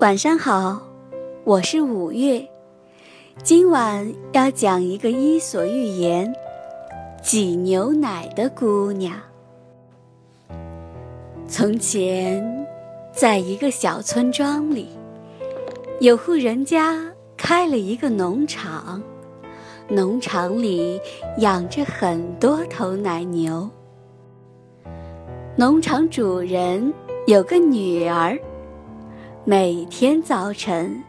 晚上好，我是五月。今晚要讲一个伊索寓言《挤牛奶的姑娘》。从前，在一个小村庄里，有户人家开了一个农场，农场里养着很多头奶牛。农场主人有个女儿。每天早晨，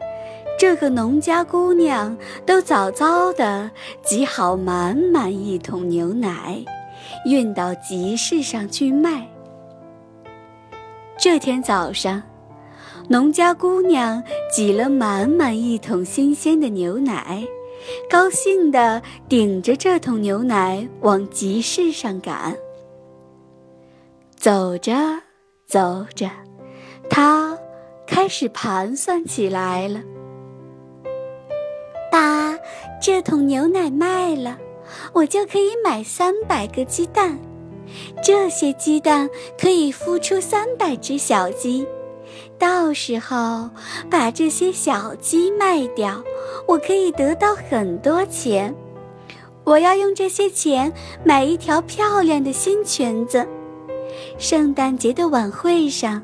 这个农家姑娘都早早的挤好满满一桶牛奶，运到集市上去卖。这天早上，农家姑娘挤了满满一桶新鲜的牛奶，高兴的顶着这桶牛奶往集市上赶。走着走着，她。开始盘算起来了。把这桶牛奶卖了，我就可以买三百个鸡蛋。这些鸡蛋可以孵出三百只小鸡。到时候把这些小鸡卖掉，我可以得到很多钱。我要用这些钱买一条漂亮的新裙子。圣诞节的晚会上，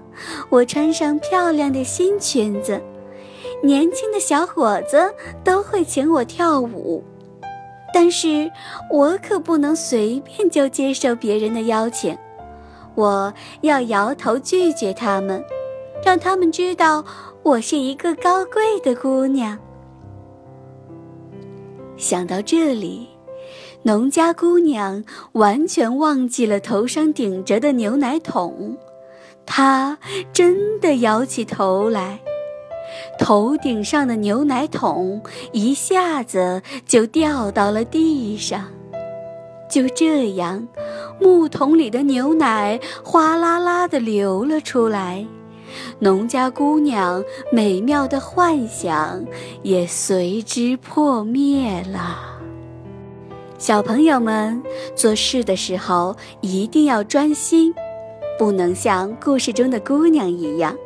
我穿上漂亮的新裙子，年轻的小伙子都会请我跳舞。但是我可不能随便就接受别人的邀请，我要摇头拒绝他们，让他们知道我是一个高贵的姑娘。想到这里。农家姑娘完全忘记了头上顶着的牛奶桶，她真的摇起头来，头顶上的牛奶桶一下子就掉到了地上。就这样，木桶里的牛奶哗啦啦地流了出来，农家姑娘美妙的幻想也随之破灭了。小朋友们做事的时候一定要专心，不能像故事中的姑娘一样，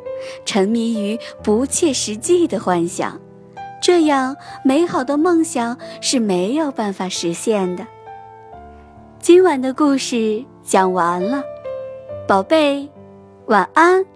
沉迷于不切实际的幻想，这样美好的梦想是没有办法实现的。今晚的故事讲完了，宝贝，晚安。